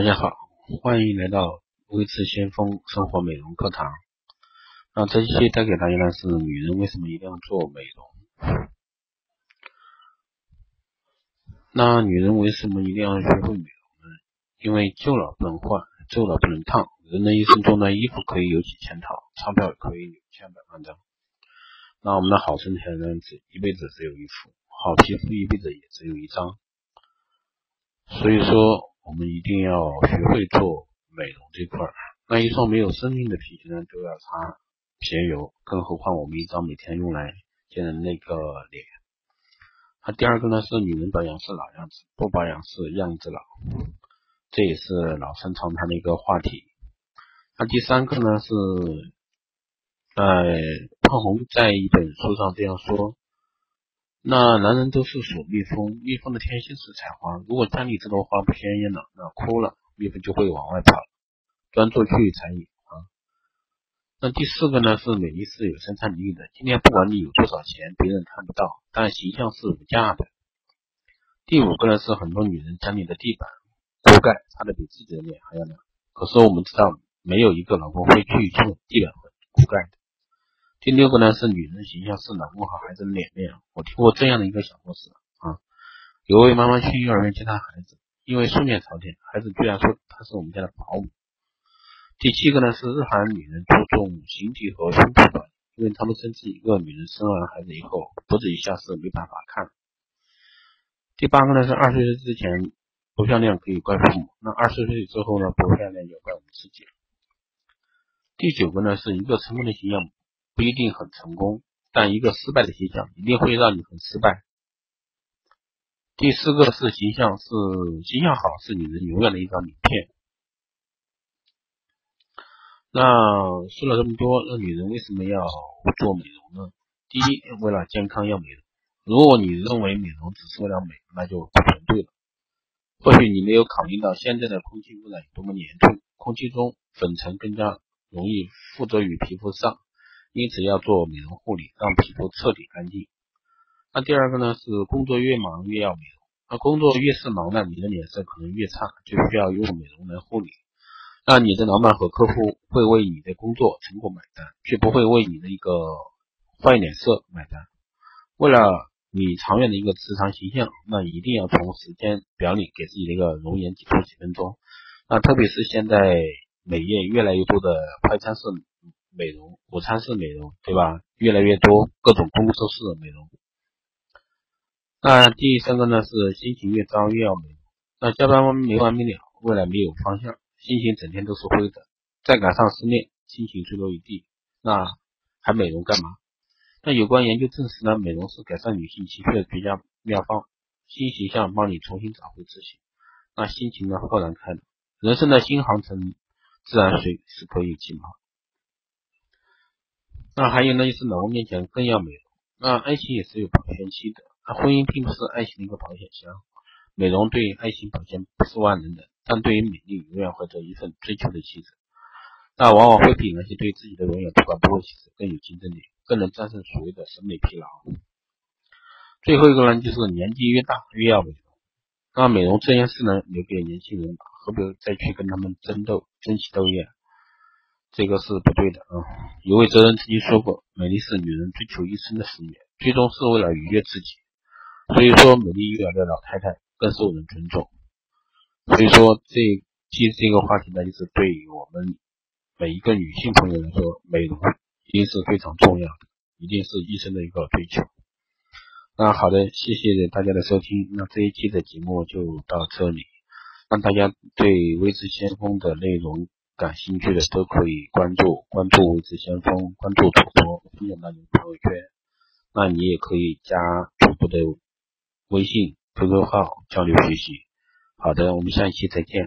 大家好，欢迎来到微智先锋生活美容课堂。那这期带给大家的是女人为什么一定要做美容？那女人为什么一定要学会美容呢？因为旧了不能换，旧了不能烫。人的一生中呢，衣服可以有几千套，钞票可以有千百万张。那我们的好身材呢，只一辈子只有一副，好皮肤一辈子也只有一张。所以说。我们一定要学会做美容这块儿。那一双没有生命的皮鞋呢，都要擦鞋油，更何况我们一张每天用来见的那个脸。那第二个呢，是女人保养是老样子，不保养是样子老，这也是老生常谈的一个话题。那第三个呢，是呃，胖红在一本书上这样说。那男人都是属蜜蜂，蜜蜂的天性是采花。如果家里这朵花不鲜艳了，那枯了，蜜蜂就会往外跑，专做去采野啊。那第四个呢，是美丽是有生产力的。今天不管你有多少钱，别人看不到，但形象是无价的。第五个呢，是很多女人家里的地板锅盖擦的比自己的脸还要亮，可是我们知道，没有一个老公会去用地板和锅盖的。第六个呢是女人形象是老公和孩子的脸面。我听过这样的一个小故事啊，有位妈妈去幼儿园接她孩子，因为素面朝天，孩子居然说她是我们家的保姆。第七个呢是日韩女人注重形体和胸部的，因为他们深知一个女人生完孩子以后，脖子以下是没办法看。第八个呢是二十岁之前不漂亮可以怪父母，那二十岁之后呢不漂亮就怪我们自己。第九个呢是一个成功的形象。不一定很成功，但一个失败的形象一定会让你很失败。第四个是形象，是形象好是女人永远的一张名片。那说了这么多，那女人为什么要做美容呢？第一，为了健康要美容。如果你认为美容只是为了美，那就不全对了。或许你没有考虑到现在的空气污染有多么严重，空气中粉尘更加容易附着于皮肤上。因此要做美容护理，让皮肤彻底干净。那第二个呢，是工作越忙越要美容。那工作越是忙呢，你的脸色可能越差，就需要用美容来护理。那你的老板和客户会为你的工作成果买单，却不会为你的一个坏脸色买单。为了你长远的一个职场形象，那一定要从时间表里给自己的一个容颜挤出几分钟。那特别是现在美业越来越多的快餐式。美容，午餐式美容，对吧？越来越多，各种工作室的美容。那第三个呢是心情越糟越要美容。那加班没完没了，未来没有方向，心情整天都是灰的，再赶上失恋，心情坠落一地，那还美容干嘛？那有关研究证实呢，美容是改善女性情绪的绝佳妙方，新形象帮你重新找回自信，那心情呢豁然开朗，人生的新航程自然随时可以起锚。那还有呢，就是老公面前更要美容。那爱情也是有保鲜期的，那婚姻并不是爱情的一个保险箱。美容对于爱情保鲜不是万能的，但对于美丽，永远怀着一份追求的气质。那往往会比那些对自己的容颜不管不顾气质更有竞争力，更能战胜所谓的审美疲劳。最后一个呢，就是年纪越大越要美容。那美容这件事呢，留给年轻人，何必再去跟他们争斗、争奇斗艳？这个是不对的啊！有位哲人曾经说过：“美丽是女人追求一生的事业，最终是为了愉悦自己。”所以说，美丽优雅的老太太更受人尊重。所以说，这其实这个话题呢，就是对于我们每一个女性朋友来说，美容一定是非常重要的，一定是一生的一个追求。那好的，谢谢大家的收听。那这一期的节目就到这里，让大家对微知先锋的内容。感兴趣的都可以关注关注未知先锋，关注主播，分享到你的朋友圈。那你也可以加主播的微信、QQ 号交流学习。好的，我们下一期再见。